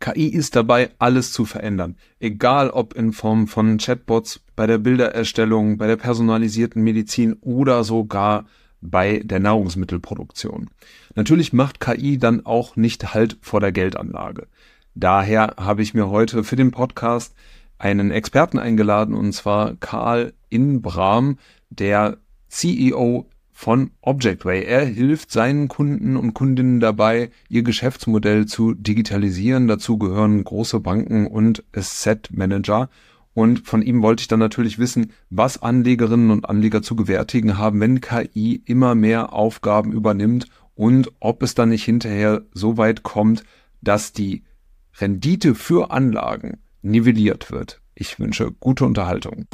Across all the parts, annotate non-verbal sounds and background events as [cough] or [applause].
KI ist dabei, alles zu verändern. Egal ob in Form von Chatbots, bei der Bildererstellung, bei der personalisierten Medizin oder sogar bei der Nahrungsmittelproduktion. Natürlich macht KI dann auch nicht Halt vor der Geldanlage. Daher habe ich mir heute für den Podcast einen Experten eingeladen, und zwar Karl Inbram, der CEO von Objectway. Er hilft seinen Kunden und Kundinnen dabei, ihr Geschäftsmodell zu digitalisieren. Dazu gehören große Banken und Asset Manager. Und von ihm wollte ich dann natürlich wissen, was Anlegerinnen und Anleger zu gewärtigen haben, wenn KI immer mehr Aufgaben übernimmt und ob es dann nicht hinterher so weit kommt, dass die Rendite für Anlagen nivelliert wird. Ich wünsche gute Unterhaltung.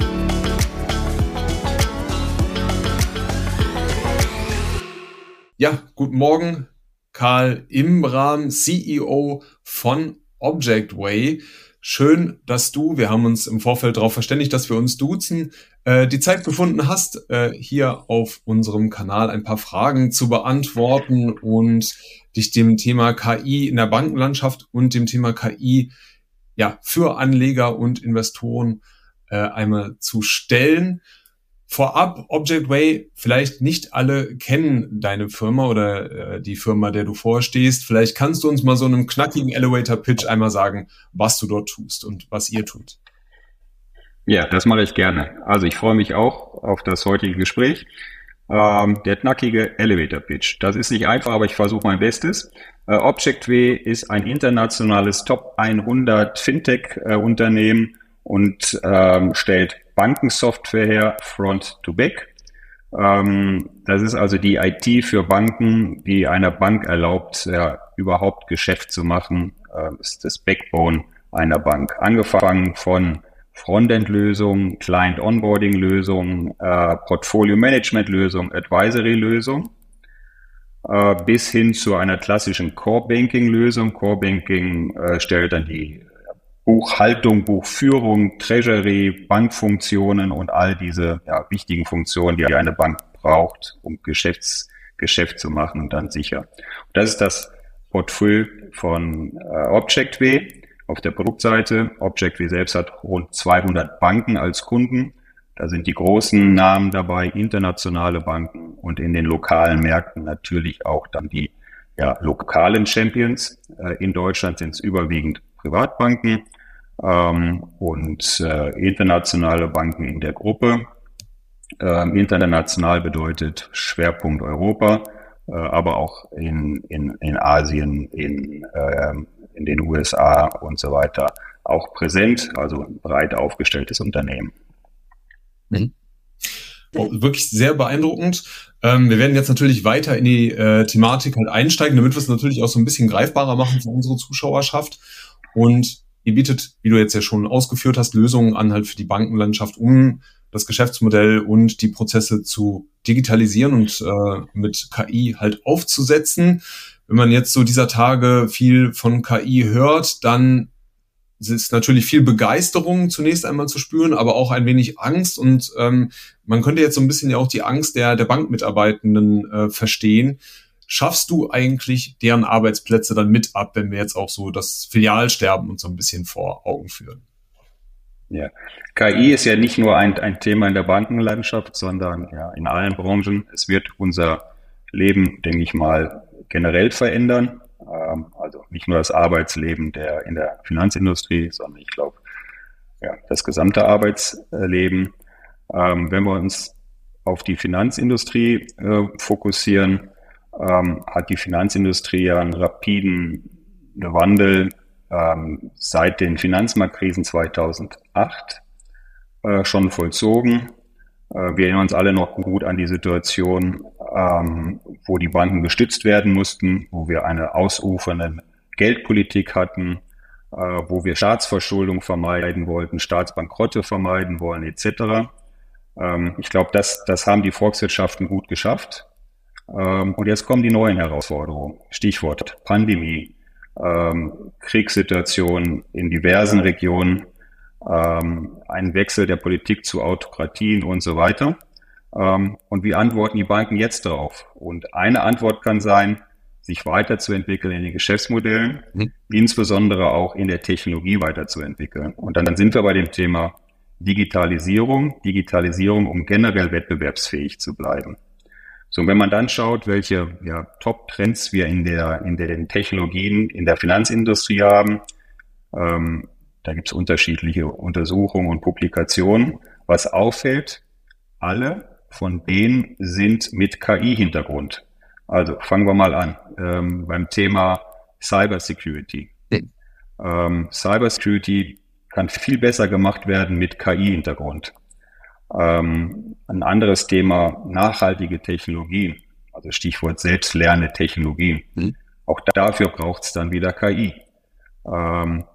Ja, guten Morgen, Karl Imbram, CEO von Objectway. Schön, dass du, wir haben uns im Vorfeld darauf verständigt, dass wir uns duzen, äh, die Zeit gefunden hast, äh, hier auf unserem Kanal ein paar Fragen zu beantworten und dich dem Thema KI in der Bankenlandschaft und dem Thema KI ja, für Anleger und Investoren äh, einmal zu stellen. Vorab, Objectway, vielleicht nicht alle kennen deine Firma oder äh, die Firma, der du vorstehst. Vielleicht kannst du uns mal so einem knackigen Elevator-Pitch einmal sagen, was du dort tust und was ihr tut. Ja, das mache ich gerne. Also ich freue mich auch auf das heutige Gespräch. Ähm, der knackige Elevator-Pitch. Das ist nicht einfach, aber ich versuche mein Bestes. Äh, Objectway ist ein internationales Top 100 Fintech-Unternehmen äh, und ähm, stellt Bankensoftware her, Front to Back. Ähm, das ist also die IT für Banken, die einer Bank erlaubt, ja, überhaupt Geschäft zu machen, äh, ist das Backbone einer Bank. Angefangen von Frontend-Lösungen, Client-Onboarding-Lösungen, äh, Portfolio-Management-Lösungen, Advisory-Lösungen, äh, bis hin zu einer klassischen Core-Banking-Lösung. Core-Banking äh, stellt dann die Buchhaltung, Buchführung, Treasury, Bankfunktionen und all diese ja, wichtigen Funktionen, die eine Bank braucht, um Geschäfts, Geschäft zu machen und dann sicher. Und das ist das Portfolio von äh, Objectway auf der Produktseite. Objectway selbst hat rund 200 Banken als Kunden. Da sind die großen Namen dabei, internationale Banken und in den lokalen Märkten natürlich auch dann die ja, lokalen Champions. Äh, in Deutschland sind es überwiegend Privatbanken ähm, und äh, internationale Banken in der Gruppe. Ähm, international bedeutet Schwerpunkt Europa, äh, aber auch in, in, in Asien, in, äh, in den USA und so weiter auch präsent, also breit aufgestelltes Unternehmen. Mhm. Oh, wirklich sehr beeindruckend. Ähm, wir werden jetzt natürlich weiter in die äh, Thematik halt einsteigen, damit wir es natürlich auch so ein bisschen greifbarer machen für unsere Zuschauerschaft. Und Ihr bietet, wie du jetzt ja schon ausgeführt hast, Lösungen an halt für die Bankenlandschaft, um das Geschäftsmodell und die Prozesse zu digitalisieren und äh, mit KI halt aufzusetzen. Wenn man jetzt so dieser Tage viel von KI hört, dann ist natürlich viel Begeisterung zunächst einmal zu spüren, aber auch ein wenig Angst und ähm, man könnte jetzt so ein bisschen ja auch die Angst der, der Bankmitarbeitenden äh, verstehen schaffst du eigentlich deren Arbeitsplätze dann mit ab, wenn wir jetzt auch so das Filialsterben uns so ein bisschen vor Augen führen? Ja, KI ist ja nicht nur ein, ein Thema in der Bankenlandschaft, sondern ja in allen Branchen. Es wird unser Leben, denke ich mal, generell verändern. Ähm, also nicht nur das Arbeitsleben der in der Finanzindustrie, sondern ich glaube, ja, das gesamte Arbeitsleben. Ähm, wenn wir uns auf die Finanzindustrie äh, fokussieren, ähm, hat die Finanzindustrie ja einen rapiden Wandel ähm, seit den Finanzmarktkrisen 2008 äh, schon vollzogen. Äh, wir erinnern uns alle noch gut an die Situation, ähm, wo die Banken gestützt werden mussten, wo wir eine ausufernde Geldpolitik hatten, äh, wo wir Staatsverschuldung vermeiden wollten, Staatsbankrotte vermeiden wollen, etc. Ähm, ich glaube, das, das haben die Volkswirtschaften gut geschafft. Ähm, und jetzt kommen die neuen Herausforderungen. Stichwort Pandemie, ähm, Kriegssituation in diversen Regionen, ähm, ein Wechsel der Politik zu Autokratien und so weiter. und wie antworten die Banken jetzt darauf? Und eine Antwort kann sein, sich weiterzuentwickeln in den Geschäftsmodellen, mhm. insbesondere auch in der Technologie weiterzuentwickeln. Und dann, dann sind wir bei dem Thema Digitalisierung, Digitalisierung, um generell wettbewerbsfähig zu bleiben. So, wenn man dann schaut, welche ja, Top-Trends wir in der, in den Technologien, in der Finanzindustrie haben, ähm, da gibt es unterschiedliche Untersuchungen und Publikationen. Was auffällt, alle von denen sind mit KI-Hintergrund. Also fangen wir mal an ähm, beim Thema Cybersecurity. Ähm, Cybersecurity kann viel besser gemacht werden mit KI-Hintergrund. Ähm, ein anderes Thema, nachhaltige Technologien, also Stichwort selbstlernende Technologien. Mhm. Auch dafür braucht es dann wieder KI. Ähm,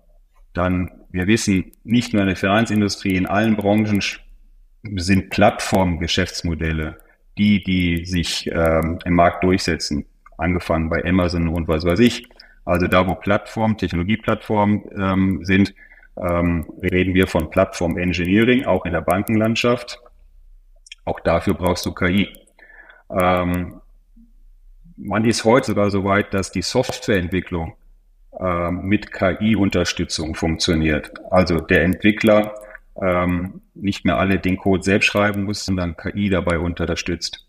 dann, wir wissen, nicht nur in der Finanzindustrie, in allen Branchen sind Plattformgeschäftsmodelle die, die sich ähm, im Markt durchsetzen, angefangen bei Amazon und was weiß ich. Also da, wo Plattformen, Technologieplattformen ähm, sind, ähm, reden wir von Plattform Engineering, auch in der Bankenlandschaft. Auch dafür brauchst du KI. Ähm, man ist heute sogar so weit, dass die Softwareentwicklung ähm, mit KI-Unterstützung funktioniert. Also der Entwickler ähm, nicht mehr alle den Code selbst schreiben muss, sondern KI dabei unterstützt.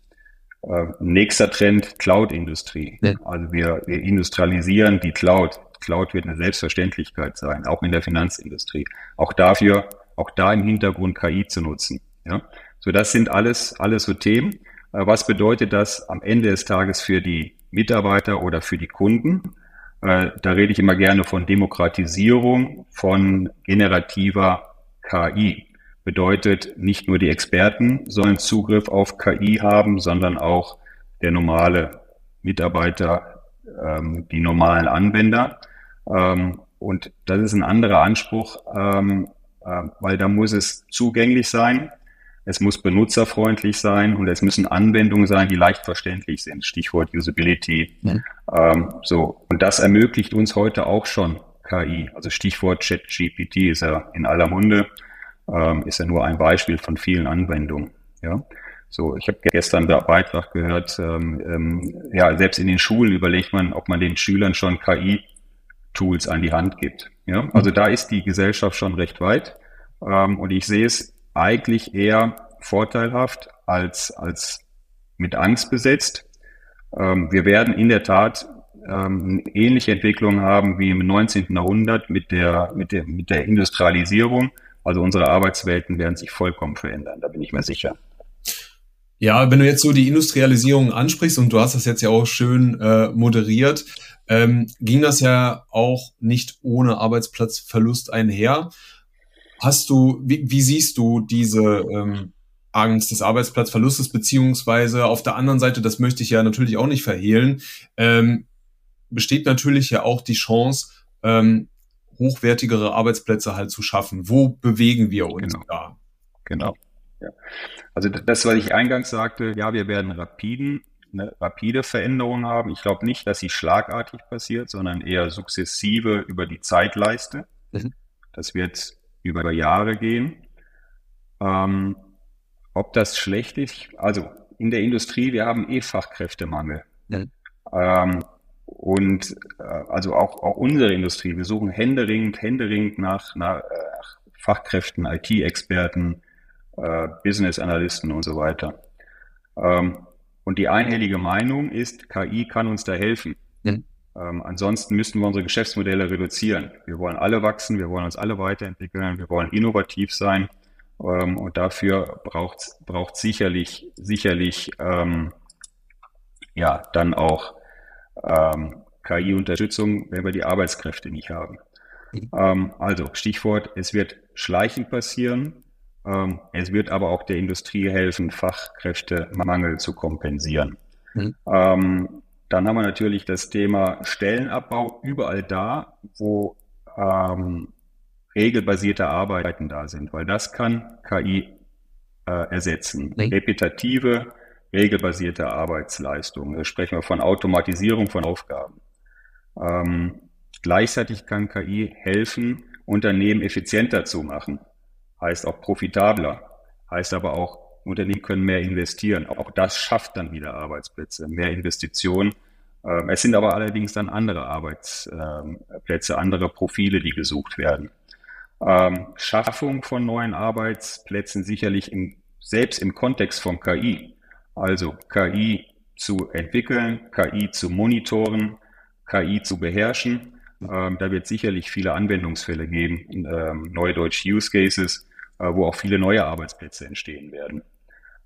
Äh, nächster Trend, Cloud-Industrie. Ja. Also wir, wir industrialisieren die Cloud. Cloud wird eine Selbstverständlichkeit sein, auch in der Finanzindustrie. Auch dafür, auch da im Hintergrund KI zu nutzen. Ja? So, das sind alles, alles so Themen. Äh, was bedeutet das am Ende des Tages für die Mitarbeiter oder für die Kunden? Äh, da rede ich immer gerne von Demokratisierung, von generativer KI. Bedeutet, nicht nur die Experten sollen Zugriff auf KI haben, sondern auch der normale Mitarbeiter, ähm, die normalen Anwender. Ähm, und das ist ein anderer Anspruch, ähm, äh, weil da muss es zugänglich sein, es muss benutzerfreundlich sein und es müssen Anwendungen sein, die leicht verständlich sind. Stichwort Usability. Ja. Ähm, so. Und das ermöglicht uns heute auch schon KI. Also Stichwort ChatGPT ist ja in aller Munde, ähm, ist ja nur ein Beispiel von vielen Anwendungen. Ja. So, ich habe gestern einen Beitrag gehört, ähm, ähm, ja, selbst in den Schulen überlegt man, ob man den Schülern schon KI-Tools an die Hand gibt. Ja, also da ist die Gesellschaft schon recht weit. Ähm, und ich sehe es eigentlich eher vorteilhaft als, als mit Angst besetzt. Ähm, wir werden in der Tat ähm, ähnliche Entwicklungen haben wie im 19. Jahrhundert mit der, mit der, mit der Industrialisierung. Also unsere Arbeitswelten werden sich vollkommen verändern, da bin ich mir sicher. Ja, wenn du jetzt so die Industrialisierung ansprichst und du hast das jetzt ja auch schön äh, moderiert, ähm, ging das ja auch nicht ohne Arbeitsplatzverlust einher. Hast du, wie, wie siehst du diese ähm, Angst des Arbeitsplatzverlustes, beziehungsweise auf der anderen Seite, das möchte ich ja natürlich auch nicht verhehlen, ähm, besteht natürlich ja auch die Chance, ähm, hochwertigere Arbeitsplätze halt zu schaffen. Wo bewegen wir uns genau. da? Genau. Ja. Also das, was ich eingangs sagte, ja, wir werden rapiden, eine rapide Veränderung haben. Ich glaube nicht, dass sie schlagartig passiert, sondern eher sukzessive über die Zeitleiste. Mhm. Das wird über Jahre gehen. Ähm, ob das schlecht ist, also in der Industrie, wir haben eh Fachkräftemangel. Mhm. Ähm, und äh, also auch, auch unsere Industrie, wir suchen händeringend, händeringend nach, nach äh, Fachkräften, IT-Experten, äh, Business-Analysten und so weiter. Ähm, und die einhellige Meinung ist, KI kann uns da helfen. Mhm. Ähm, ansonsten müssten wir unsere Geschäftsmodelle reduzieren. Wir wollen alle wachsen, wir wollen uns alle weiterentwickeln, wir wollen innovativ sein. Ähm, und dafür braucht braucht sicherlich, sicherlich ähm, ja dann auch ähm, KI-Unterstützung, wenn wir die Arbeitskräfte nicht haben. Mhm. Ähm, also Stichwort, es wird schleichend passieren. Ähm, es wird aber auch der Industrie helfen, Fachkräftemangel zu kompensieren. Mhm. Ähm, dann haben wir natürlich das Thema Stellenabbau überall da, wo ähm, regelbasierte Arbeiten da sind, weil das kann KI äh, ersetzen. Nee. Repetitive regelbasierte Arbeitsleistung. Da sprechen wir von Automatisierung von Aufgaben. Ähm, gleichzeitig kann KI helfen, Unternehmen effizienter zu machen. Heißt auch profitabler. Heißt aber auch, Unternehmen können mehr investieren. Auch das schafft dann wieder Arbeitsplätze, mehr Investitionen. Ähm, es sind aber allerdings dann andere Arbeitsplätze, andere Profile, die gesucht werden. Ähm, Schaffung von neuen Arbeitsplätzen sicherlich im, selbst im Kontext von KI. Also KI zu entwickeln, KI zu monitoren, KI zu beherrschen. Ähm, da wird sicherlich viele Anwendungsfälle geben, ähm, Neudeutsch Use Cases, wo auch viele neue Arbeitsplätze entstehen werden.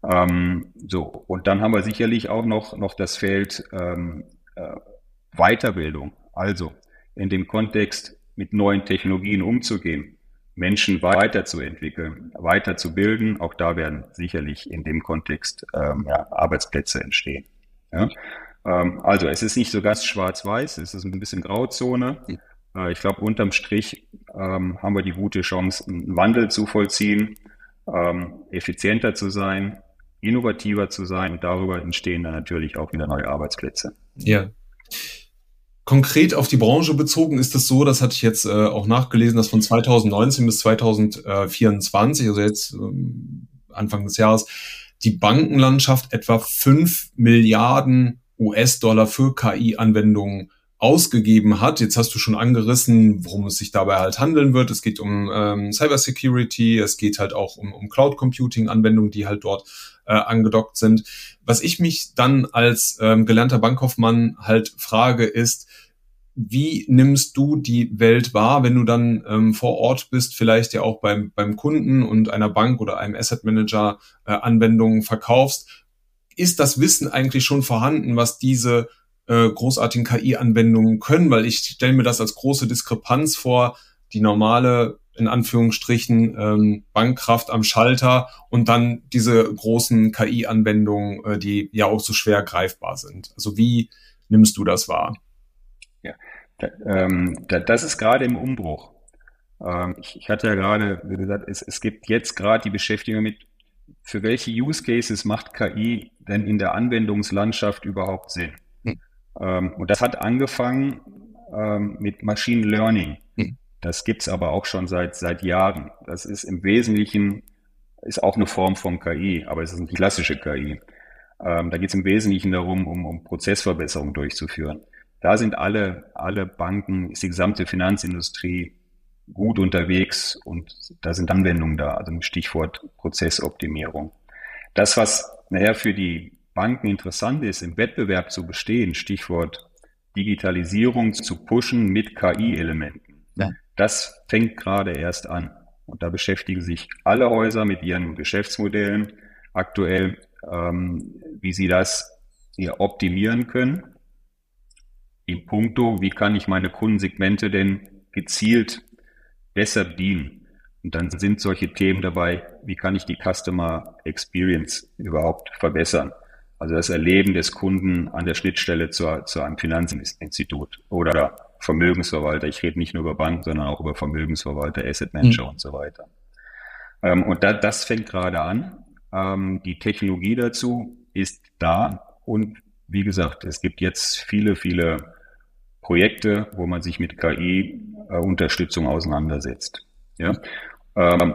Ähm, so, und dann haben wir sicherlich auch noch, noch das Feld ähm, äh, Weiterbildung. Also in dem Kontext mit neuen Technologien umzugehen, Menschen weiterzuentwickeln, weiterzubilden. Auch da werden sicherlich in dem Kontext ähm, ja, Arbeitsplätze entstehen. Ja? Ähm, also es ist nicht so ganz schwarz-weiß, es ist ein bisschen Grauzone. Äh, ich glaube, unterm Strich ähm, haben wir die gute Chance, einen Wandel zu vollziehen, ähm, effizienter zu sein, innovativer zu sein und darüber entstehen dann natürlich auch wieder neue Arbeitsplätze. Ja. Konkret auf die Branche bezogen ist es so, das hatte ich jetzt äh, auch nachgelesen, dass von 2019 bis 2024, also jetzt ähm, Anfang des Jahres, die Bankenlandschaft etwa fünf Milliarden US-Dollar für KI-Anwendungen ausgegeben hat. Jetzt hast du schon angerissen, worum es sich dabei halt handeln wird. Es geht um ähm, Cybersecurity, es geht halt auch um, um Cloud Computing-Anwendungen, die halt dort äh, angedockt sind. Was ich mich dann als ähm, gelernter Bankkaufmann halt frage, ist, wie nimmst du die Welt wahr, wenn du dann ähm, vor Ort bist, vielleicht ja auch beim, beim Kunden und einer Bank oder einem Asset Manager äh, Anwendungen verkaufst? Ist das Wissen eigentlich schon vorhanden, was diese äh, großartigen KI-Anwendungen können? Weil ich stelle mir das als große Diskrepanz vor, die normale in Anführungsstrichen ähm, Bankkraft am Schalter und dann diese großen KI-Anwendungen, äh, die ja auch so schwer greifbar sind. Also wie nimmst du das wahr? Ja, da, ähm, da, das ist gerade im Umbruch. Ähm, ich, ich, hatte ja gerade gesagt, es, es gibt jetzt gerade die Beschäftigung mit, für welche Use Cases macht KI denn in der Anwendungslandschaft überhaupt Sinn? Hm. Ähm, und das hat angefangen ähm, mit Machine Learning. Hm. Das gibt's aber auch schon seit, seit Jahren. Das ist im Wesentlichen, ist auch eine Form von KI, aber es ist eine klassische KI. Ähm, da geht es im Wesentlichen darum, um, um Prozessverbesserungen durchzuführen. Da sind alle, alle Banken, ist die gesamte Finanzindustrie gut unterwegs und da sind Anwendungen da, also ein Stichwort Prozessoptimierung. Das, was nachher für die Banken interessant ist, im Wettbewerb zu bestehen, Stichwort Digitalisierung zu pushen mit KI-Elementen. Ja. Das fängt gerade erst an. Und da beschäftigen sich alle Häuser mit ihren Geschäftsmodellen aktuell, ähm, wie sie das hier optimieren können. In puncto, wie kann ich meine Kundensegmente denn gezielt besser bedienen? Und dann sind solche Themen dabei, wie kann ich die Customer Experience überhaupt verbessern? Also das Erleben des Kunden an der Schnittstelle zu, zu einem Finanzinstitut oder Vermögensverwalter. Ich rede nicht nur über Banken, sondern auch über Vermögensverwalter, Asset Manager mhm. und so weiter. Ähm, und da, das fängt gerade an. Ähm, die Technologie dazu ist da. Und wie gesagt, es gibt jetzt viele, viele Projekte, wo man sich mit KI-Unterstützung äh, auseinandersetzt. Ja? Ähm, ähm,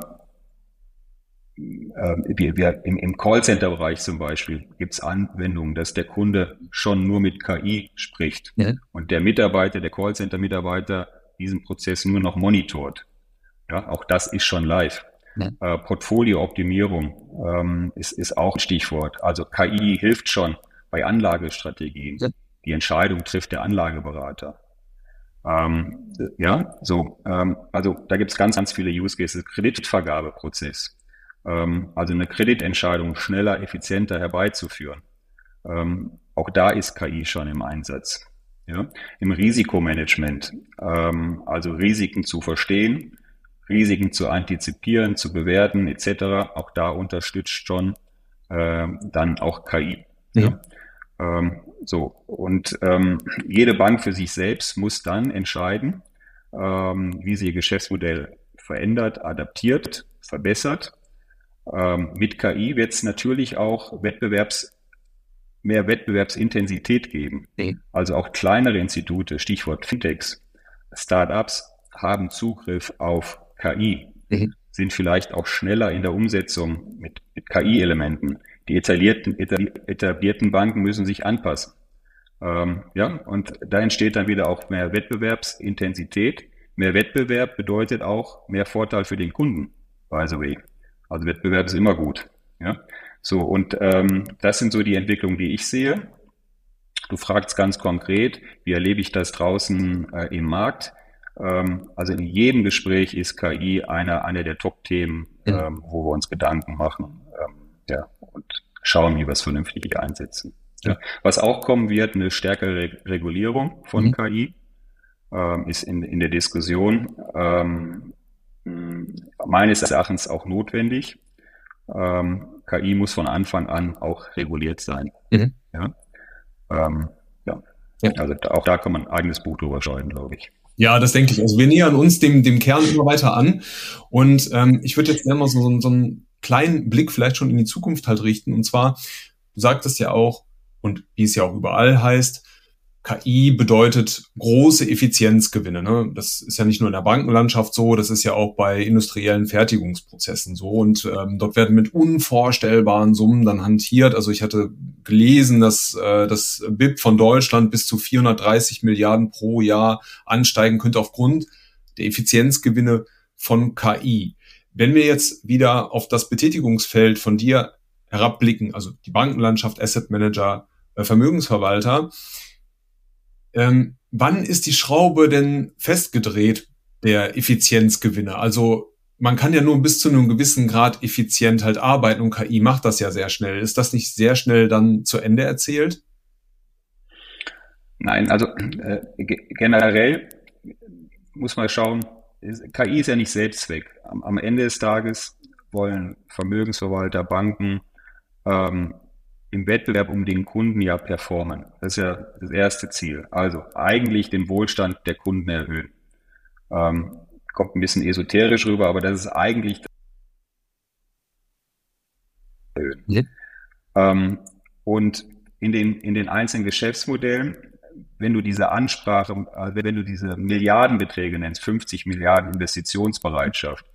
wir, wir im, im Callcenter-Bereich zum Beispiel gibt es Anwendungen, dass der Kunde schon nur mit KI spricht ja. und der Mitarbeiter, der Callcenter-Mitarbeiter diesen Prozess nur noch monitort. Ja, auch das ist schon live. Ja. Äh, Portfolio-Optimierung ähm, ist, ist auch ein Stichwort. Also KI hilft schon bei Anlagestrategien. Ja. Die Entscheidung trifft der Anlageberater. Ähm, ja, so, ähm, also da gibt es ganz, ganz viele Use Cases. Kreditvergabeprozess ähm, also eine Kreditentscheidung schneller, effizienter herbeizuführen. Ähm, auch da ist KI schon im Einsatz. Ja? Im Risikomanagement, ähm, also Risiken zu verstehen, Risiken zu antizipieren, zu bewerten etc. Auch da unterstützt schon dann auch KI. Ja. Ähm, so und ähm, jede Bank für sich selbst muss dann entscheiden, ähm, wie sie ihr Geschäftsmodell verändert, adaptiert, verbessert ähm, mit KI wird es natürlich auch Wettbewerbs, mehr Wettbewerbsintensität geben. Mhm. Also auch kleinere Institute, Stichwort Fintechs, Startups haben Zugriff auf KI, mhm. sind vielleicht auch schneller in der Umsetzung mit, mit KI-Elementen. Die etablierten, etablierten Banken müssen sich anpassen. Ähm, ja, und da entsteht dann wieder auch mehr Wettbewerbsintensität. Mehr Wettbewerb bedeutet auch mehr Vorteil für den Kunden, by the way. Also Wettbewerb ist immer gut. Ja, so und ähm, das sind so die Entwicklungen, die ich sehe. Du fragst ganz konkret, wie erlebe ich das draußen äh, im Markt? Ähm, also in jedem Gespräch ist KI einer einer der Top-Themen, ähm, wo wir uns Gedanken machen ähm, ja, und schauen, wie wir es vernünftig einsetzen. Ja. Was auch kommen wird, eine stärkere Regulierung von mhm. KI, ähm, ist in, in der Diskussion ähm, meines Erachtens auch notwendig. Ähm, KI muss von Anfang an auch reguliert sein. Mhm. Ja? Ähm, ja. ja. Also auch da kann man ein eigenes Buch drüber schreiben, glaube ich. Ja, das denke ich. Also wir nähern uns dem, dem Kern immer weiter an. Und ähm, ich würde jetzt gerne mal so, so, so einen kleinen Blick vielleicht schon in die Zukunft halt richten. Und zwar, du sagtest ja auch, und wie es ja auch überall heißt, KI bedeutet große Effizienzgewinne. Ne? Das ist ja nicht nur in der Bankenlandschaft so, das ist ja auch bei industriellen Fertigungsprozessen so. Und ähm, dort werden mit unvorstellbaren Summen dann hantiert. Also ich hatte gelesen, dass äh, das BIP von Deutschland bis zu 430 Milliarden pro Jahr ansteigen könnte aufgrund der Effizienzgewinne von KI. Wenn wir jetzt wieder auf das Betätigungsfeld von dir herabblicken, also die Bankenlandschaft, Asset Manager, äh, Vermögensverwalter, ähm, wann ist die Schraube denn festgedreht der Effizienzgewinne? Also man kann ja nur bis zu einem gewissen Grad effizient halt arbeiten und KI macht das ja sehr schnell. Ist das nicht sehr schnell dann zu Ende erzählt? Nein, also äh, generell muss man schauen, KI ist ja nicht Selbstzweck. Am, am Ende des Tages wollen Vermögensverwalter, Banken ähm, im Wettbewerb um den Kunden ja performen. Das ist ja das erste Ziel. Also eigentlich den Wohlstand der Kunden erhöhen. Ähm, kommt ein bisschen esoterisch rüber, aber das ist eigentlich erhöhen. Ja. Ähm, und in den, in den einzelnen Geschäftsmodellen, wenn du diese Ansprache, äh, wenn du diese Milliardenbeträge nennst, 50 Milliarden Investitionsbereitschaft,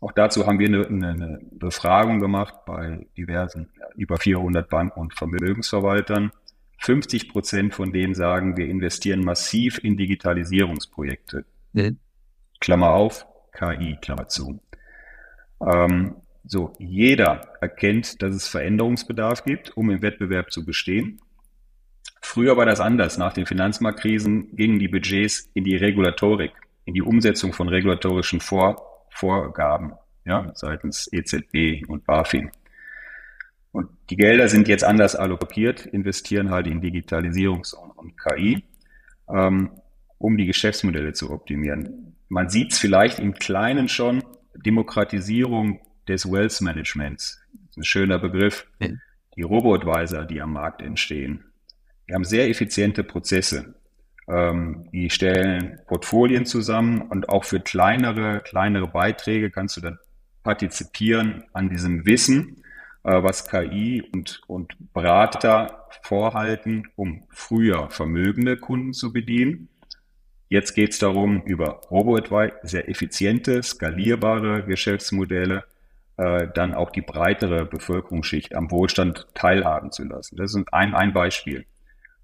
auch dazu haben wir eine, eine Befragung gemacht bei diversen, über 400 Banken und Vermögensverwaltern. 50 Prozent von denen sagen, wir investieren massiv in Digitalisierungsprojekte. Mhm. Klammer auf, KI, Klammer zu. Ähm, so, jeder erkennt, dass es Veränderungsbedarf gibt, um im Wettbewerb zu bestehen. Früher war das anders. Nach den Finanzmarktkrisen gingen die Budgets in die Regulatorik, in die Umsetzung von regulatorischen Vor Vorgaben ja, seitens EZB und BaFin. Und die Gelder sind jetzt anders allokiert, investieren halt in Digitalisierung und KI, ähm, um die Geschäftsmodelle zu optimieren. Man sieht es vielleicht im Kleinen schon, Demokratisierung des Wealth Managements. ein schöner Begriff. Die Robo-Advisor, die am Markt entstehen. Wir haben sehr effiziente Prozesse. Ähm, die stellen Portfolien zusammen und auch für kleinere, kleinere Beiträge kannst du dann partizipieren an diesem Wissen, äh, was KI und, und Berater vorhalten, um früher vermögende Kunden zu bedienen. Jetzt geht es darum, über RoboAdvice sehr effiziente, skalierbare Geschäftsmodelle äh, dann auch die breitere Bevölkerungsschicht am Wohlstand teilhaben zu lassen. Das ist ein, ein Beispiel.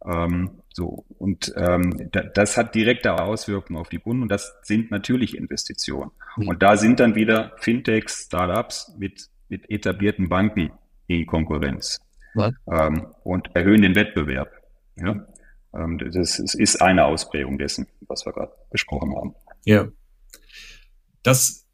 Ähm, so, und ähm, da, das hat direkte Auswirkungen auf die Kunden und das sind natürlich Investitionen. Mhm. Und da sind dann wieder Fintechs, Startups mit, mit etablierten Banken in Konkurrenz ähm, und erhöhen den Wettbewerb. Ja? Ähm, das ist, ist eine Ausprägung dessen, was wir gerade besprochen haben. Ja. Das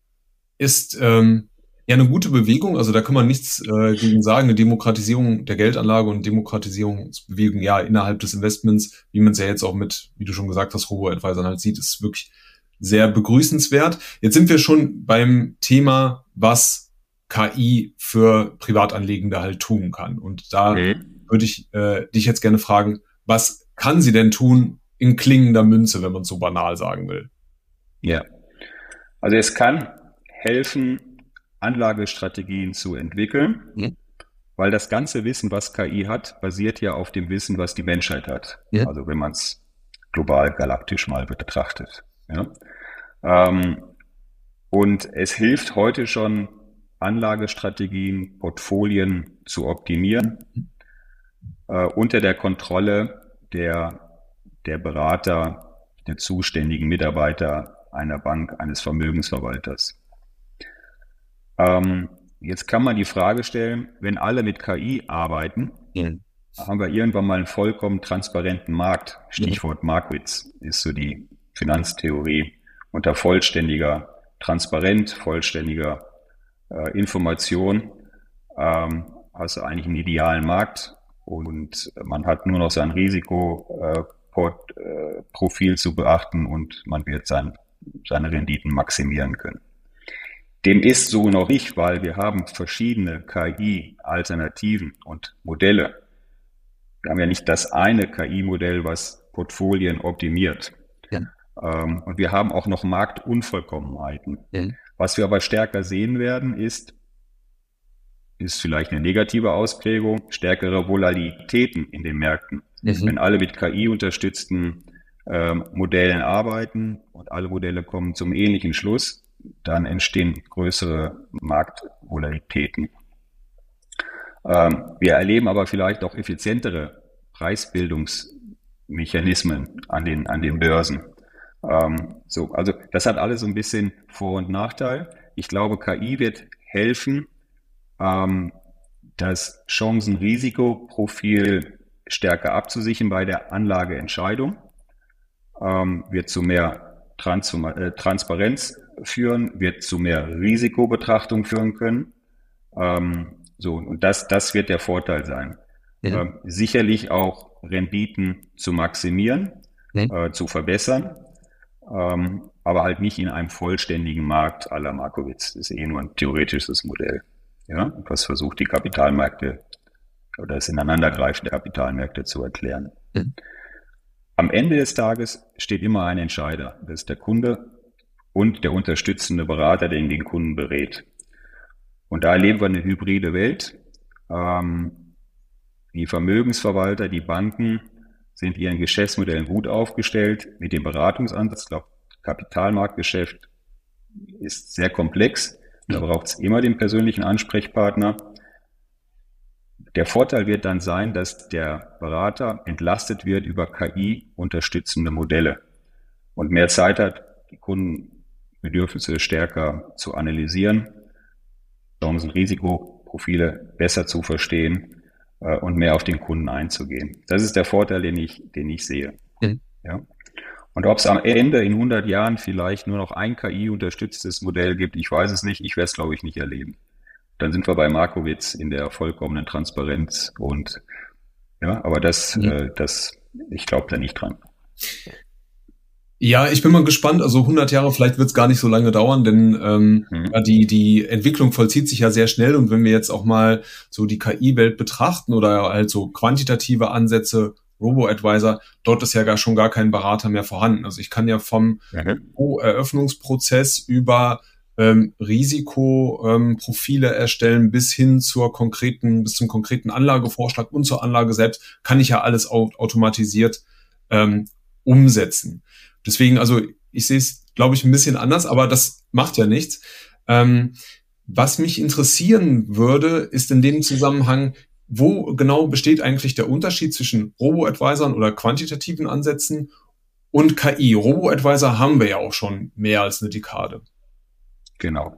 ist ähm, ja, eine gute Bewegung. Also da kann man nichts äh, gegen sagen. Eine Demokratisierung der Geldanlage und Demokratisierungsbewegung, ja, innerhalb des Investments, wie man es ja jetzt auch mit, wie du schon gesagt hast, Robo-Advisern halt sieht, ist wirklich sehr begrüßenswert. Jetzt sind wir schon beim Thema, was KI für Privatanlegende halt tun kann. Und da mhm. würde ich äh, dich jetzt gerne fragen, was kann sie denn tun in klingender Münze, wenn man so banal sagen will? Ja. Also es kann helfen, Anlagestrategien zu entwickeln, mhm. weil das ganze Wissen, was KI hat, basiert ja auf dem Wissen, was die Menschheit hat. Ja. Also wenn man es global galaktisch mal betrachtet. Ja. Ähm, und es hilft heute schon, Anlagestrategien, Portfolien zu optimieren äh, unter der Kontrolle der, der Berater, der zuständigen Mitarbeiter einer Bank, eines Vermögensverwalters. Ähm, jetzt kann man die Frage stellen, wenn alle mit KI arbeiten, ja. haben wir irgendwann mal einen vollkommen transparenten Markt. Stichwort ja. Markwitz ist so die Finanztheorie unter vollständiger Transparenz, vollständiger äh, Information ähm, hast du eigentlich einen idealen Markt und man hat nur noch sein Risikoprofil äh, zu beachten und man wird sein, seine Renditen maximieren können. Dem ist so noch nicht, weil wir haben verschiedene KI-Alternativen und Modelle. Wir haben ja nicht das eine KI-Modell, was Portfolien optimiert. Ja. Ähm, und wir haben auch noch Marktunvollkommenheiten. Ja. Was wir aber stärker sehen werden, ist, ist vielleicht eine negative Ausprägung, stärkere Volatilitäten in den Märkten. Mhm. Wenn alle mit KI unterstützten ähm, Modellen arbeiten und alle Modelle kommen zum ähnlichen Schluss, dann entstehen größere Marktvolatilitäten. Ähm, wir erleben aber vielleicht auch effizientere Preisbildungsmechanismen an den, an den Börsen. Ähm, so, also das hat alles so ein bisschen Vor- und Nachteil. Ich glaube, KI wird helfen, ähm, das Chancen-Risikoprofil stärker abzusichern bei der Anlageentscheidung, ähm, wird zu mehr Transparenz führen, wird zu mehr Risikobetrachtung führen können. Ähm, so, und das, das wird der Vorteil sein. Ja. Ähm, sicherlich auch Renditen zu maximieren, ja. äh, zu verbessern, ähm, aber halt nicht in einem vollständigen Markt à la Markowitz. Das ist eh nur ein theoretisches Modell ja, was versucht, die Kapitalmärkte oder das Ineinandergreifen der Kapitalmärkte zu erklären. Mhm. Am Ende des Tages steht immer ein Entscheider. Das ist der Kunde und der unterstützende Berater, der den Kunden berät. Und da erleben wir eine hybride Welt. Ähm, die Vermögensverwalter, die Banken sind ihren Geschäftsmodellen gut aufgestellt mit dem Beratungsansatz. Ich glaube, Kapitalmarktgeschäft ist sehr komplex. Da braucht es immer den persönlichen Ansprechpartner. Der Vorteil wird dann sein, dass der Berater entlastet wird über KI-unterstützende Modelle und mehr Zeit hat, die Kundenbedürfnisse stärker zu analysieren, Chancen, Risikoprofile besser zu verstehen äh, und mehr auf den Kunden einzugehen. Das ist der Vorteil, den ich, den ich sehe. Mhm. Ja. Und ob es am Ende in 100 Jahren vielleicht nur noch ein KI-unterstütztes Modell gibt, ich weiß es nicht. Ich werde es, glaube ich, nicht erleben. Dann sind wir bei Markowitz in der vollkommenen Transparenz und ja, aber das, mhm. äh, das, ich glaube da nicht dran. Ja, ich bin mal gespannt. Also 100 Jahre, vielleicht wird es gar nicht so lange dauern, denn ähm, mhm. ja, die, die Entwicklung vollzieht sich ja sehr schnell. Und wenn wir jetzt auch mal so die KI-Welt betrachten oder halt so quantitative Ansätze Robo-Advisor, dort ist ja gar schon gar kein Berater mehr vorhanden. Also ich kann ja vom mhm. Eröffnungsprozess über ähm, Risikoprofile ähm, erstellen bis hin zur konkreten, bis zum konkreten Anlagevorschlag und zur Anlage selbst, kann ich ja alles automatisiert ähm, umsetzen. Deswegen, also ich sehe es, glaube ich, ein bisschen anders, aber das macht ja nichts. Ähm, was mich interessieren würde, ist in dem Zusammenhang, wo genau besteht eigentlich der Unterschied zwischen Robo-Advisern oder quantitativen Ansätzen und KI? Robo-Advisor haben wir ja auch schon mehr als eine Dekade. Genau.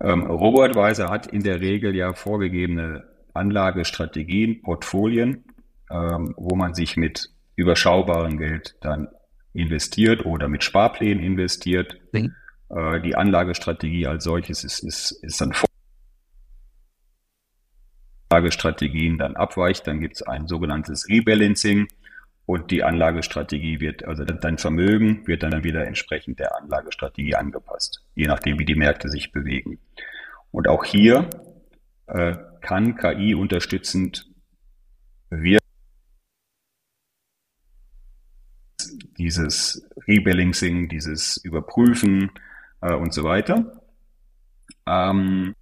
Ähm, Robo-Advisor hat in der Regel ja vorgegebene Anlagestrategien, Portfolien, ähm, wo man sich mit überschaubarem Geld dann investiert oder mit Sparplänen investiert. Mhm. Äh, die Anlagestrategie als solches ist, ist, ist dann Anlagestrategien dann abweicht, dann gibt es ein sogenanntes Rebalancing und die Anlagestrategie wird, also dein Vermögen wird dann wieder entsprechend der Anlagestrategie angepasst, je nachdem, wie die Märkte sich bewegen. Und auch hier äh, kann KI unterstützend wirken. Dieses Rebalancing, dieses Überprüfen äh, und so weiter. Ähm,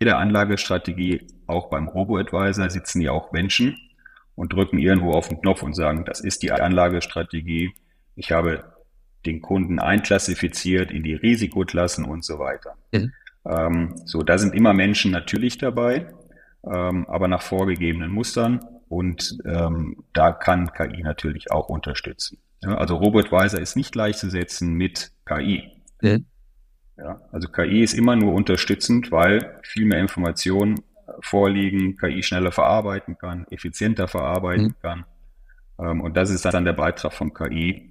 jeder Anlagestrategie, auch beim Robo-Advisor, sitzen ja auch Menschen und drücken irgendwo auf den Knopf und sagen, das ist die Anlagestrategie. Ich habe den Kunden einklassifiziert in die Risikoklassen und so weiter. Mhm. Ähm, so, da sind immer Menschen natürlich dabei. ähm, aber nach vorgegebenen Mustern und ähm, da kann KI natürlich auch unterstützen. Ja, also Robotweiser ist nicht gleichzusetzen mit KI. Mhm. Ja, also KI ist immer nur unterstützend, weil viel mehr Informationen vorliegen, KI schneller verarbeiten kann, effizienter verarbeiten mhm. kann. Ähm, und das ist dann der Beitrag von KI.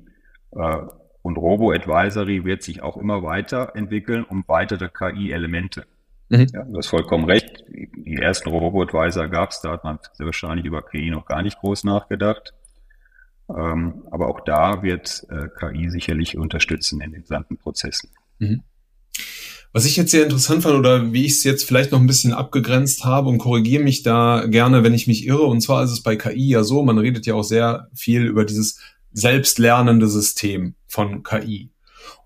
Äh, und Robo-Advisory wird sich auch immer weiterentwickeln um weitere KI-Elemente. Mhm. Ja, du hast vollkommen recht. Die ersten Robo-Advisor gab es, da hat man sehr wahrscheinlich über KI noch gar nicht groß nachgedacht. Ähm, aber auch da wird äh, KI sicherlich unterstützen in den gesamten Prozessen. Mhm. Was ich jetzt sehr interessant fand oder wie ich es jetzt vielleicht noch ein bisschen abgegrenzt habe und korrigiere mich da gerne, wenn ich mich irre. Und zwar ist es bei KI ja so, man redet ja auch sehr viel über dieses selbstlernende System von KI.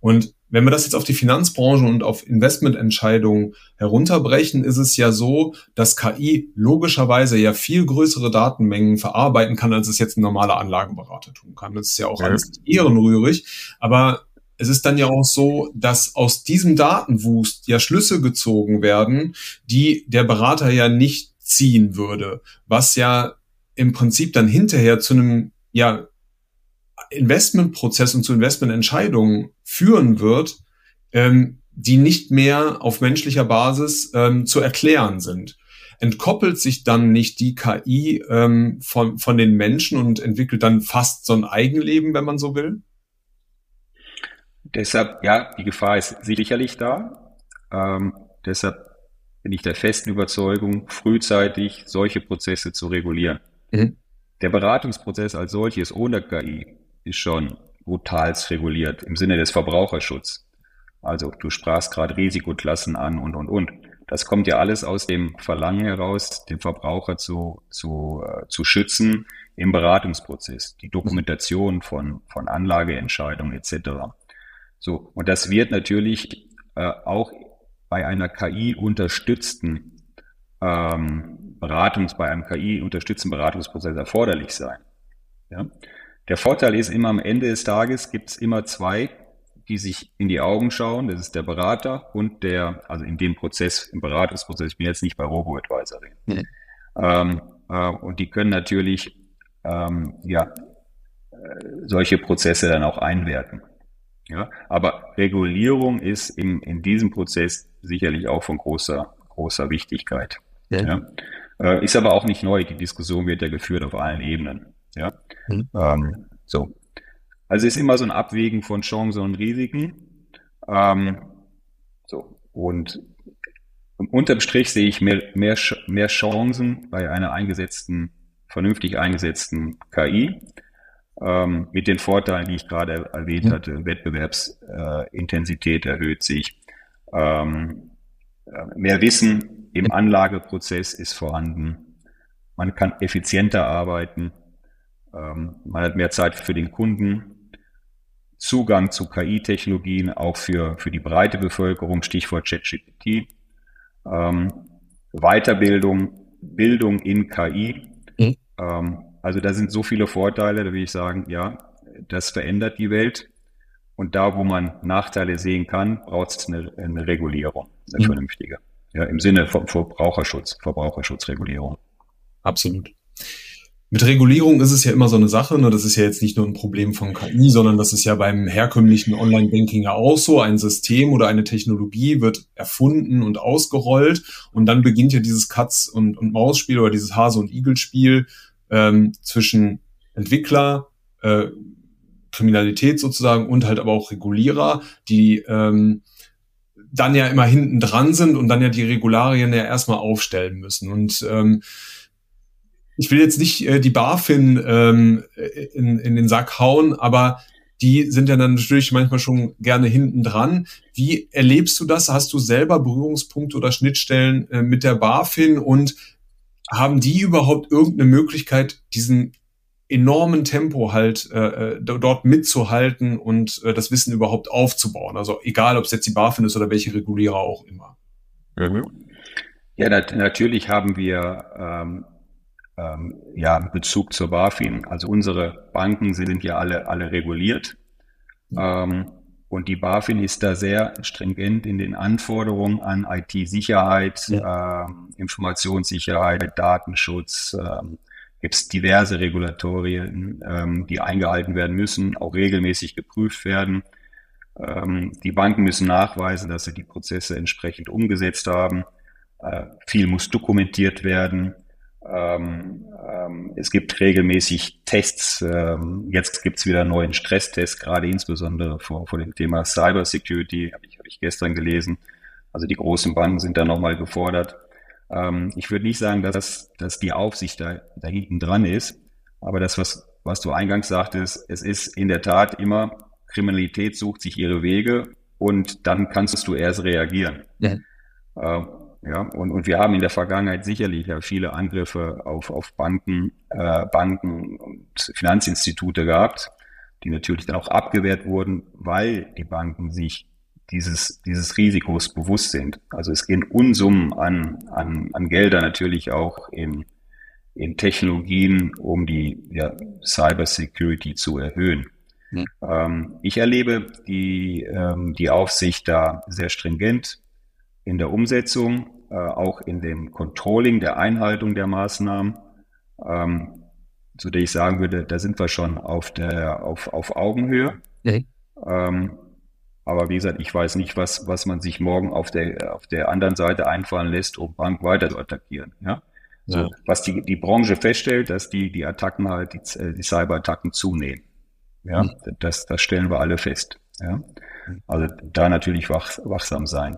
Und wenn wir das jetzt auf die Finanzbranche und auf Investmententscheidungen herunterbrechen, ist es ja so, dass KI logischerweise ja viel größere Datenmengen verarbeiten kann, als es jetzt ein normaler Anlagenberater tun kann. Das ist ja auch ja. alles ehrenrührig. Aber es ist dann ja auch so, dass aus diesem Datenwust ja Schlüsse gezogen werden, die der Berater ja nicht ziehen würde, was ja im Prinzip dann hinterher zu einem ja Investmentprozess und zu Investmententscheidungen führen wird, ähm, die nicht mehr auf menschlicher Basis ähm, zu erklären sind. Entkoppelt sich dann nicht die KI ähm, von, von den Menschen und entwickelt dann fast so ein Eigenleben, wenn man so will? Deshalb, ja, die Gefahr ist sicherlich da. Ähm, deshalb bin ich der festen Überzeugung, frühzeitig solche Prozesse zu regulieren. Mhm. Der Beratungsprozess als solches ohne KI ist schon brutals reguliert im Sinne des Verbraucherschutzes. Also du sprachst gerade Risikoklassen an und, und, und. Das kommt ja alles aus dem Verlangen heraus, den Verbraucher zu, zu, äh, zu schützen im Beratungsprozess, die Dokumentation von, von Anlageentscheidungen etc. So, und das wird natürlich äh, auch bei einer KI unterstützten ähm, Beratungs, bei einem KI unterstützten Beratungsprozess erforderlich sein. Ja? Der Vorteil ist immer am Ende des Tages gibt es immer zwei, die sich in die Augen schauen. Das ist der Berater und der, also in dem Prozess, im Beratungsprozess, ich bin jetzt nicht bei Robo-Advisory. Mhm. Ähm, äh, und die können natürlich ähm, ja, äh, solche Prozesse dann auch einwerten. Ja, aber Regulierung ist in, in diesem Prozess sicherlich auch von großer, großer Wichtigkeit. Ja. ja. Äh, ist aber auch nicht neu. Die Diskussion wird ja geführt auf allen Ebenen. Ja, mhm. ähm, so. Also ist immer so ein Abwägen von Chancen und Risiken. Ähm, so. Und unterm Strich sehe ich mehr, mehr, mehr Chancen bei einer eingesetzten, vernünftig eingesetzten KI. Ähm, mit den Vorteilen, die ich gerade erwähnt hatte, Wettbewerbsintensität äh, erhöht sich, ähm, äh, mehr Wissen im Anlageprozess ist vorhanden, man kann effizienter arbeiten, ähm, man hat mehr Zeit für den Kunden, Zugang zu KI-Technologien auch für, für die breite Bevölkerung, Stichwort ChatGPT, ähm, Weiterbildung, Bildung in KI. Mhm. Ähm, also da sind so viele Vorteile, da will ich sagen, ja, das verändert die Welt. Und da, wo man Nachteile sehen kann, braucht es eine, eine, Regulierung, eine mhm. vernünftige. Ja, im Sinne von Verbraucherschutz, Verbraucherschutzregulierung. Absolut. Mit Regulierung ist es ja immer so eine Sache. Ne? Das ist ja jetzt nicht nur ein Problem von KI, sondern das ist ja beim herkömmlichen Online-Banking ja auch so. Ein System oder eine Technologie wird erfunden und ausgerollt und dann beginnt ja dieses Katz- und, und Maus-Spiel oder dieses Hase- und Igel-Spiel ähm, zwischen Entwickler, äh, Kriminalität sozusagen und halt aber auch Regulierer, die ähm, dann ja immer hinten dran sind und dann ja die Regularien ja erstmal aufstellen müssen. Und ähm, ich will jetzt nicht äh, die BaFin ähm, in, in den Sack hauen, aber die sind ja dann natürlich manchmal schon gerne hinten dran. Wie erlebst du das? Hast du selber Berührungspunkte oder Schnittstellen äh, mit der BaFin und haben die überhaupt irgendeine Möglichkeit, diesen enormen Tempo halt äh, äh dort mitzuhalten und äh, das Wissen überhaupt aufzubauen? Also egal, ob es jetzt die BaFin ist oder welche Regulierer auch immer. Ja, nat natürlich haben wir ähm, ähm, ja, Bezug zur BaFin. Also unsere Banken sind ja alle, alle reguliert. Ähm, und die BaFin ist da sehr stringent in den Anforderungen an IT-Sicherheit, ja. äh, Informationssicherheit, Datenschutz. Äh, Gibt es diverse Regulatorien, ähm, die eingehalten werden müssen, auch regelmäßig geprüft werden. Ähm, die Banken müssen nachweisen, dass sie die Prozesse entsprechend umgesetzt haben. Äh, viel muss dokumentiert werden. Ähm, ähm, es gibt regelmäßig Tests. Ähm, jetzt gibt es wieder einen neuen Stresstest, gerade insbesondere vor, vor dem Thema Cyber Security, habe ich, hab ich gestern gelesen. Also die großen Banken sind da nochmal gefordert. Ähm, ich würde nicht sagen, dass, dass die Aufsicht da, da hinten dran ist, aber das, was, was du eingangs sagtest, es ist in der Tat immer, Kriminalität sucht sich ihre Wege und dann kannst du erst reagieren. Ja. Ja, und, und wir haben in der Vergangenheit sicherlich ja viele Angriffe auf, auf Banken, äh, Banken und Finanzinstitute gehabt, die natürlich dann auch abgewehrt wurden, weil die Banken sich dieses, dieses Risikos bewusst sind. Also es gehen Unsummen an, an, an Gelder natürlich auch in, in Technologien, um die ja, Cyber Security zu erhöhen. Mhm. Ähm, ich erlebe die, ähm, die Aufsicht da sehr stringent in der Umsetzung, äh, auch in dem Controlling der Einhaltung der Maßnahmen, ähm, zu der ich sagen würde, da sind wir schon auf der auf, auf Augenhöhe. Okay. Ähm, aber wie gesagt, ich weiß nicht, was, was man sich morgen auf der, auf der anderen Seite einfallen lässt, um Bank weiter zu attackieren. Ja? So, ja. was die, die Branche feststellt, dass die, die Attacken halt, die, die Cyberattacken zunehmen. Ja, mhm. das, das stellen wir alle fest. Ja, also da natürlich wach, wachsam sein.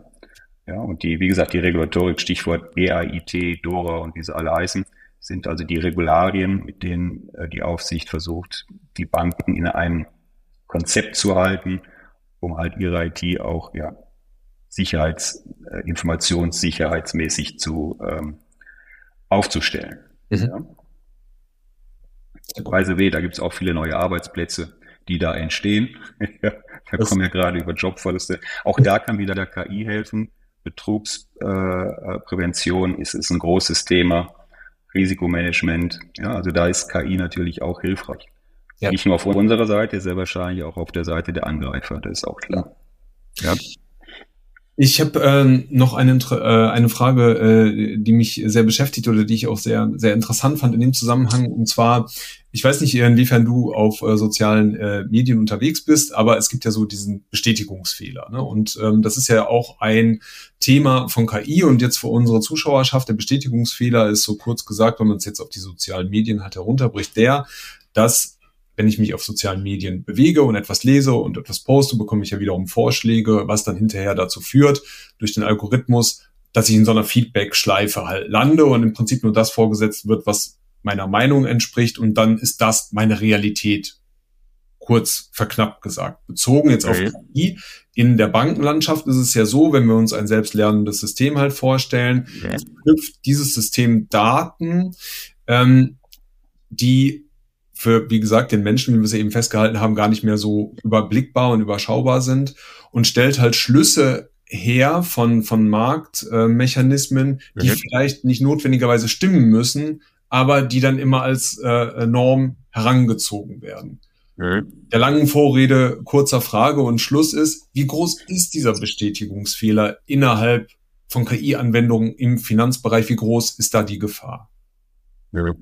Ja, und die, wie gesagt, die Regulatorik, Stichwort BAIT, DORA und wie sie alle heißen, sind also die Regularien, mit denen äh, die Aufsicht versucht, die Banken in einem Konzept zu halten, um halt ihre IT auch ja, Sicherheits, äh, informationssicherheitsmäßig zu ähm, aufzustellen. Mhm. Ja. The way, da gibt es auch viele neue Arbeitsplätze, die da entstehen. [laughs] da kommen ja gerade über Jobverluste. Auch da kann wieder der KI helfen, Betrugsprävention äh, ist, ist ein großes Thema. Risikomanagement. Ja, also da ist KI natürlich auch hilfreich. Ja. Nicht nur auf unserer Seite, sehr wahrscheinlich auch auf der Seite der Angreifer, das ist auch klar. Ja. Ich habe ähm, noch eine, äh, eine Frage, äh, die mich sehr beschäftigt oder die ich auch sehr, sehr interessant fand in dem Zusammenhang. Und zwar, ich weiß nicht, inwiefern du auf äh, sozialen äh, Medien unterwegs bist, aber es gibt ja so diesen Bestätigungsfehler. Ne? Und ähm, das ist ja auch ein Thema von KI. Und jetzt für unsere Zuschauerschaft, der Bestätigungsfehler ist so kurz gesagt, wenn man es jetzt auf die sozialen Medien halt herunterbricht, der, dass wenn ich mich auf sozialen Medien bewege und etwas lese und etwas poste, bekomme ich ja wiederum Vorschläge, was dann hinterher dazu führt, durch den Algorithmus, dass ich in so einer Feedback-Schleife halt lande und im Prinzip nur das vorgesetzt wird, was meiner Meinung entspricht und dann ist das meine Realität. Kurz verknappt gesagt. Bezogen jetzt okay. auf KI. In der Bankenlandschaft ist es ja so, wenn wir uns ein selbstlernendes System halt vorstellen, okay. knüpft dieses System Daten, ähm, die für, wie gesagt, den Menschen, wie wir sie eben festgehalten haben, gar nicht mehr so überblickbar und überschaubar sind und stellt halt Schlüsse her von, von Marktmechanismen, äh, die mhm. vielleicht nicht notwendigerweise stimmen müssen, aber die dann immer als äh, Norm herangezogen werden. Mhm. Der langen Vorrede kurzer Frage und Schluss ist, wie groß ist dieser Bestätigungsfehler innerhalb von KI-Anwendungen im Finanzbereich? Wie groß ist da die Gefahr? Mhm.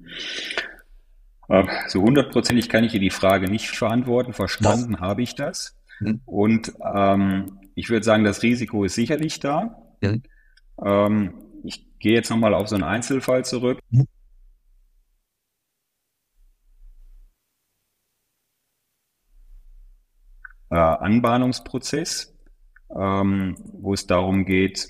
So hundertprozentig kann ich hier die Frage nicht verantworten. Verstanden Was? habe ich das. Hm. Und ähm, ich würde sagen, das Risiko ist sicherlich da. Hm. Ähm, ich gehe jetzt nochmal auf so einen Einzelfall zurück. Hm. Äh, Anbahnungsprozess, ähm, wo es darum geht,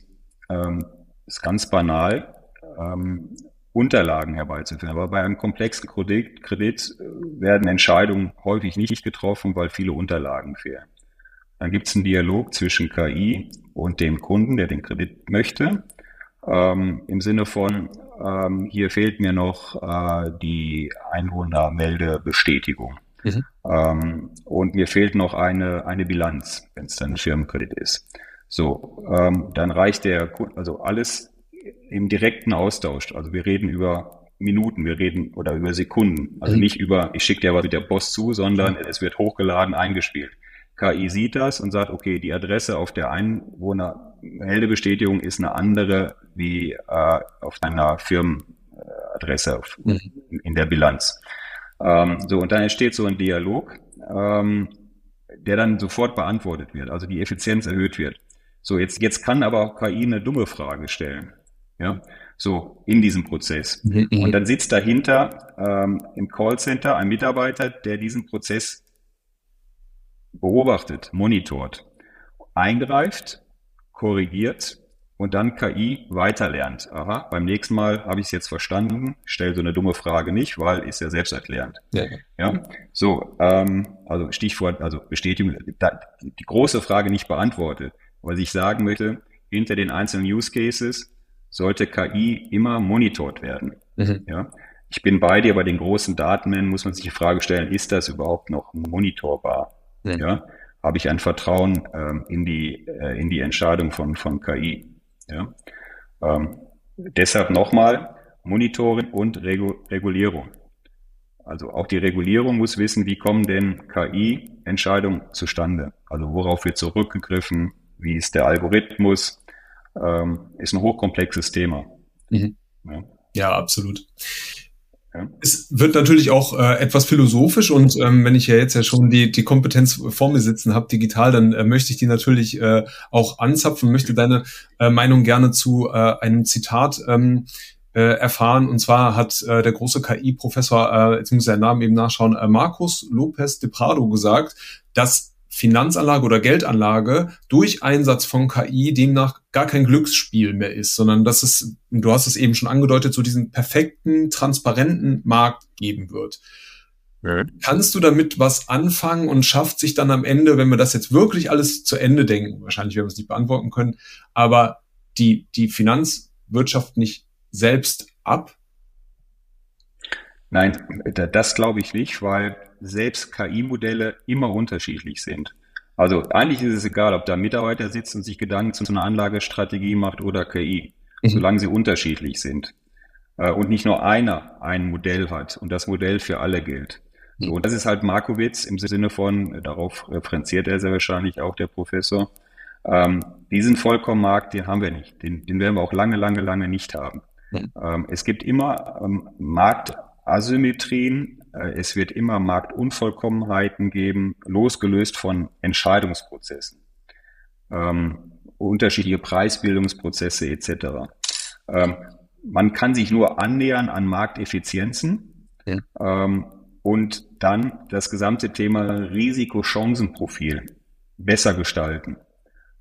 ähm, ist ganz banal, ähm, Unterlagen herbeizuführen. Aber bei einem komplexen Kredit, Kredit äh, werden Entscheidungen häufig nicht getroffen, weil viele Unterlagen fehlen. Dann gibt es einen Dialog zwischen KI und dem Kunden, der den Kredit möchte, ähm, im Sinne von, ähm, hier fehlt mir noch äh, die Einwohnermeldebestätigung. Mhm. Ähm, und mir fehlt noch eine, eine Bilanz, wenn es dann ein Firmenkredit ist. So, ähm, dann reicht der, also alles im direkten Austausch. Also wir reden über Minuten, wir reden oder über Sekunden. Also mhm. nicht über, ich schicke dir was mit der Post zu, sondern es wird hochgeladen, eingespielt. KI sieht das und sagt, okay, die Adresse auf der Einwohnermeldebestätigung ist eine andere wie äh, auf einer Firmenadresse mhm. in der Bilanz. Ähm, so, und dann entsteht so ein Dialog, ähm, der dann sofort beantwortet wird, also die Effizienz erhöht wird. So, jetzt, jetzt kann aber auch KI eine dumme Frage stellen. Ja, so in diesem Prozess. Mhm. Und dann sitzt dahinter ähm, im Callcenter ein Mitarbeiter, der diesen Prozess beobachtet, monitort, eingreift, korrigiert und dann KI weiterlernt. Aha, beim nächsten Mal habe ich es jetzt verstanden, stell so eine dumme Frage nicht, weil ist ja selbsterklärend. Ja, ja. so, ähm, also Stichwort, also Bestätigung, da, die große Frage nicht beantwortet. Was ich sagen möchte, hinter den einzelnen Use Cases sollte KI immer monitort werden. Mhm. Ja. Ich bin bei dir, bei den großen Datenmengen muss man sich die Frage stellen, ist das überhaupt noch monitorbar? Mhm. Ja. Habe ich ein Vertrauen ähm, in, die, äh, in die Entscheidung von, von KI? Ja. Ähm, deshalb nochmal Monitoring und Regu Regulierung. Also auch die Regulierung muss wissen, wie kommen denn KI-Entscheidungen zustande? Also worauf wird zurückgegriffen? Wie ist der Algorithmus? Ähm, ist ein hochkomplexes Thema. Mhm. Ja. ja. absolut. Ja. Es wird natürlich auch äh, etwas philosophisch und ähm, wenn ich ja jetzt ja schon die, die Kompetenz vor mir sitzen habe, digital, dann äh, möchte ich die natürlich äh, auch anzapfen, möchte deine äh, Meinung gerne zu äh, einem Zitat ähm, äh, erfahren. Und zwar hat äh, der große KI-Professor, äh, jetzt muss ich seinen Namen eben nachschauen, äh, Marcos Lopez de Prado gesagt, dass Finanzanlage oder Geldanlage durch Einsatz von KI demnach gar kein Glücksspiel mehr ist, sondern dass es, du hast es eben schon angedeutet, so diesen perfekten, transparenten Markt geben wird. Ja. Kannst du damit was anfangen und schafft sich dann am Ende, wenn wir das jetzt wirklich alles zu Ende denken, wahrscheinlich werden wir es nicht beantworten können, aber die, die Finanzwirtschaft nicht selbst ab? Nein, das glaube ich nicht, weil selbst KI-Modelle immer unterschiedlich sind. Also eigentlich ist es egal, ob da ein Mitarbeiter sitzt und sich Gedanken zu einer Anlagestrategie macht oder KI, mhm. solange sie unterschiedlich sind. Äh, und nicht nur einer ein Modell hat und das Modell für alle gilt. So, und das ist halt Markowitz im Sinne von, darauf referenziert er sehr wahrscheinlich auch der Professor, ähm, diesen vollkommen Markt, den haben wir nicht. Den, den werden wir auch lange, lange, lange nicht haben. Mhm. Ähm, es gibt immer ähm, Marktasymmetrien, äh, es wird immer Marktunvollkommenheiten geben, losgelöst von Entscheidungsprozessen, ähm, unterschiedliche Preisbildungsprozesse etc. Ähm, man kann sich nur annähern an Markteffizienzen ja. ähm, und dann das gesamte Thema Risiko-Chancen-Profil besser gestalten.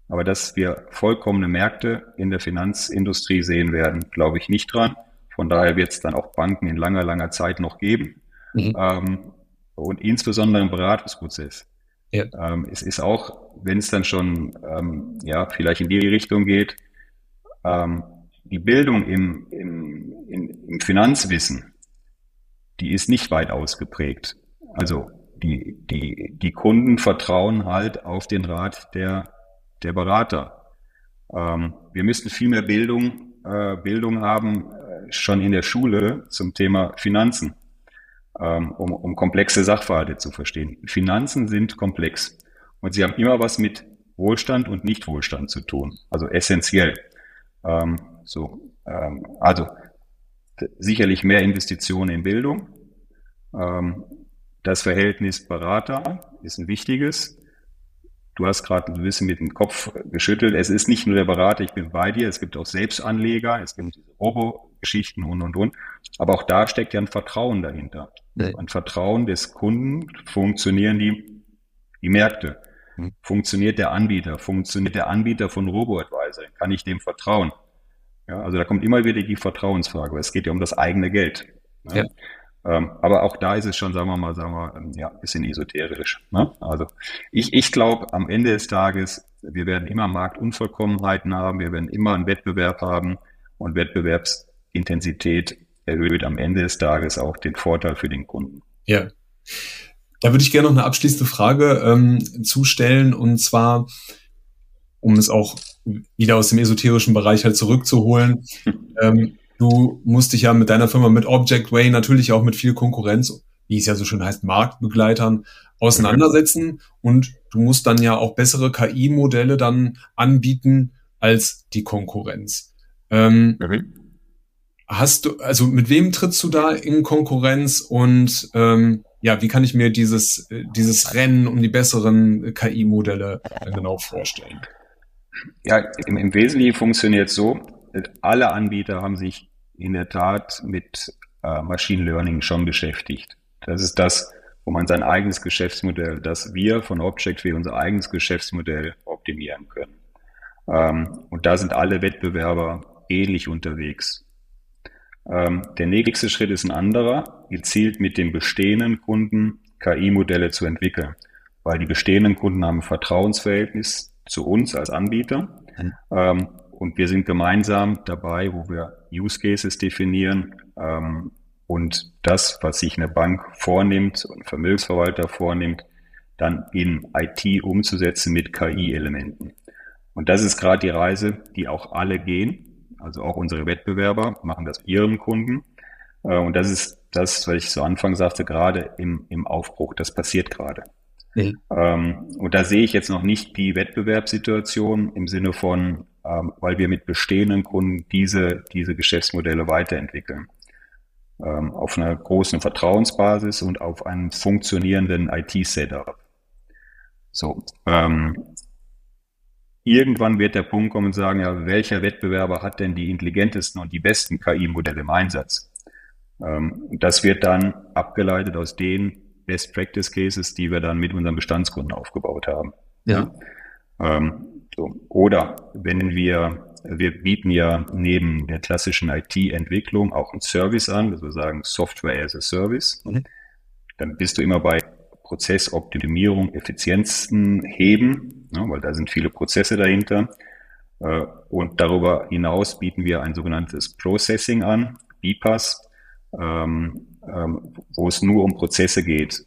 Aber dass wir vollkommene Märkte in der Finanzindustrie sehen werden, glaube ich nicht dran. Von daher wird es dann auch Banken in langer, langer Zeit noch geben. Mhm. Ähm, und insbesondere im Beratungsprozess. Ja. Ähm, es ist auch, wenn es dann schon ähm, ja vielleicht in die Richtung geht, ähm, die Bildung im, im, im, im Finanzwissen, die ist nicht weit ausgeprägt. Also die, die, die Kunden vertrauen halt auf den Rat der, der Berater. Ähm, wir müssten viel mehr Bildung, äh, Bildung haben, äh, schon in der Schule zum Thema Finanzen ähm, um, um komplexe Sachverhalte zu verstehen. Finanzen sind komplex und sie haben immer was mit Wohlstand und Nichtwohlstand zu tun, also essentiell. Ähm, so, ähm, also sicherlich mehr Investitionen in Bildung. Ähm, das Verhältnis Berater ist ein wichtiges. Du hast gerade ein bisschen mit dem Kopf geschüttelt. Es ist nicht nur der Berater, ich bin bei dir. Es gibt auch Selbstanleger, es gibt Robo-Geschichten und, und, und. Aber auch da steckt ja ein Vertrauen dahinter. Nee. Ein Vertrauen des Kunden, funktionieren die, die Märkte. Hm. Funktioniert der Anbieter? Funktioniert der Anbieter von RoboAdvisor? Kann ich dem vertrauen? Ja, also da kommt immer wieder die Vertrauensfrage, weil es geht ja um das eigene Geld. Ne? Ja. Ähm, aber auch da ist es schon, sagen wir mal, sagen wir, ähm, ja, ein bisschen esoterisch. Ne? Also ich, ich glaube, am Ende des Tages, wir werden immer Marktunvollkommenheiten haben, wir werden immer einen Wettbewerb haben und Wettbewerbsintensität erhöht am Ende des Tages auch den Vorteil für den Kunden. Ja. Da würde ich gerne noch eine abschließende Frage ähm, zustellen und zwar, um es auch wieder aus dem esoterischen Bereich halt zurückzuholen. [laughs] ähm, Du musst dich ja mit deiner Firma, mit Object Way natürlich auch mit viel Konkurrenz, wie es ja so schön heißt, Marktbegleitern auseinandersetzen. Und du musst dann ja auch bessere KI-Modelle dann anbieten als die Konkurrenz. Ähm, mhm. Hast du, also mit wem trittst du da in Konkurrenz und ähm, ja, wie kann ich mir dieses, äh, dieses Rennen um die besseren KI-Modelle genau vorstellen? Ja, im, im Wesentlichen funktioniert so, alle Anbieter haben sich in der Tat mit äh, Machine Learning schon beschäftigt. Das ist das, wo man sein eigenes Geschäftsmodell, das wir von Object unser eigenes Geschäftsmodell optimieren können. Ähm, und da sind alle Wettbewerber ähnlich unterwegs. Ähm, der nächste Schritt ist ein anderer, gezielt mit den bestehenden Kunden KI-Modelle zu entwickeln, weil die bestehenden Kunden haben ein Vertrauensverhältnis zu uns als Anbieter. Mhm. Ähm, und wir sind gemeinsam dabei, wo wir Use Cases definieren ähm, und das, was sich eine Bank vornimmt und Vermögensverwalter vornimmt, dann in IT umzusetzen mit KI-Elementen. Und das ist gerade die Reise, die auch alle gehen. Also auch unsere Wettbewerber machen das ihrem Kunden. Äh, und das ist das, was ich zu Anfang sagte, gerade im, im Aufbruch. Das passiert gerade. Mhm. und da sehe ich jetzt noch nicht die Wettbewerbssituation im Sinne von, ähm, weil wir mit bestehenden Kunden diese, diese Geschäftsmodelle weiterentwickeln. Ähm, auf einer großen Vertrauensbasis und auf einem funktionierenden IT-Setup. So, ähm, irgendwann wird der Punkt kommen und sagen, ja, welcher Wettbewerber hat denn die intelligentesten und die besten KI-Modelle im Einsatz? Ähm, das wird dann abgeleitet aus den Best Practice Cases, die wir dann mit unseren Bestandskunden aufgebaut haben. Ja. Ähm, so. Oder wenn wir, wir bieten ja neben der klassischen IT-Entwicklung auch einen Service an, also sagen Software as a Service. Mhm. Dann bist du immer bei Prozessoptimierung, Effizienzen heben, ne, weil da sind viele Prozesse dahinter. Äh, und darüber hinaus bieten wir ein sogenanntes Processing an, BPAS, ähm, ähm, wo es nur um Prozesse geht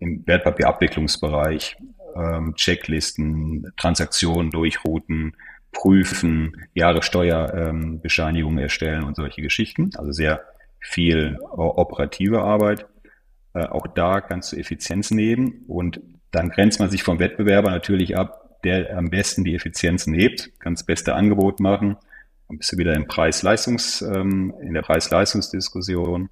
im Wertpapierabwicklungsbereich, ähm, Checklisten, Transaktionen durchrouten, prüfen, Jahressteuerbescheinigungen ähm, erstellen und solche Geschichten. Also sehr viel operative Arbeit. Äh, auch da kannst du Effizienz nehmen und dann grenzt man sich vom Wettbewerber natürlich ab, der am besten die Effizienzen hebt, kann das beste Angebot machen. Dann bist du wieder im Preis-Leistungs, ähm, in der Preis-Leistungsdiskussion.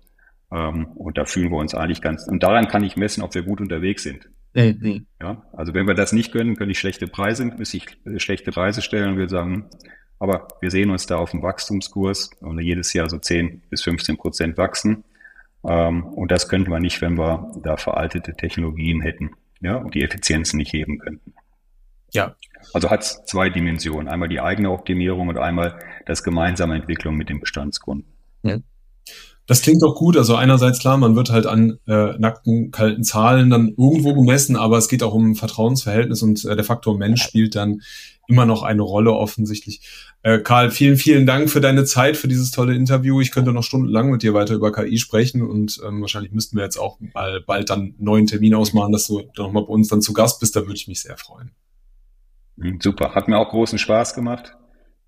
Ähm, und da fühlen wir uns eigentlich ganz, und daran kann ich messen, ob wir gut unterwegs sind. Mhm. Ja, also wenn wir das nicht können, können ich schlechte Preise, müsste ich äh, schlechte Preise stellen und wir sagen, aber wir sehen uns da auf dem Wachstumskurs und jedes Jahr so 10 bis 15 Prozent wachsen. Ähm, und das könnten wir nicht, wenn wir da veraltete Technologien hätten, ja, und die Effizienzen nicht heben könnten. Ja. Also hat es zwei Dimensionen. Einmal die eigene Optimierung und einmal das gemeinsame Entwicklung mit dem Bestandskunden. Ja. Das klingt doch gut. Also einerseits klar, man wird halt an äh, nackten, kalten Zahlen dann irgendwo gemessen, aber es geht auch um Vertrauensverhältnis und äh, der Faktor Mensch spielt dann immer noch eine Rolle offensichtlich. Äh, Karl, vielen, vielen Dank für deine Zeit, für dieses tolle Interview. Ich könnte noch stundenlang mit dir weiter über KI sprechen und ähm, wahrscheinlich müssten wir jetzt auch mal bald dann einen neuen Termin ausmachen, dass du nochmal bei uns dann zu Gast bist. Da würde ich mich sehr freuen. Mhm, super, hat mir auch großen Spaß gemacht.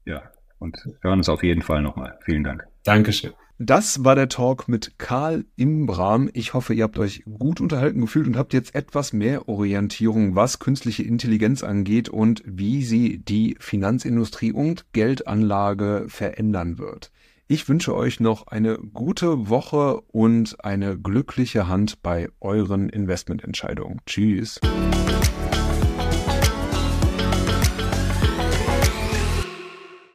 Ja, und hören uns auf jeden Fall nochmal. Vielen Dank. Dankeschön. Das war der Talk mit Karl Imbram. Ich hoffe, ihr habt euch gut unterhalten gefühlt und habt jetzt etwas mehr Orientierung, was künstliche Intelligenz angeht und wie sie die Finanzindustrie und Geldanlage verändern wird. Ich wünsche euch noch eine gute Woche und eine glückliche Hand bei euren Investmententscheidungen. Tschüss.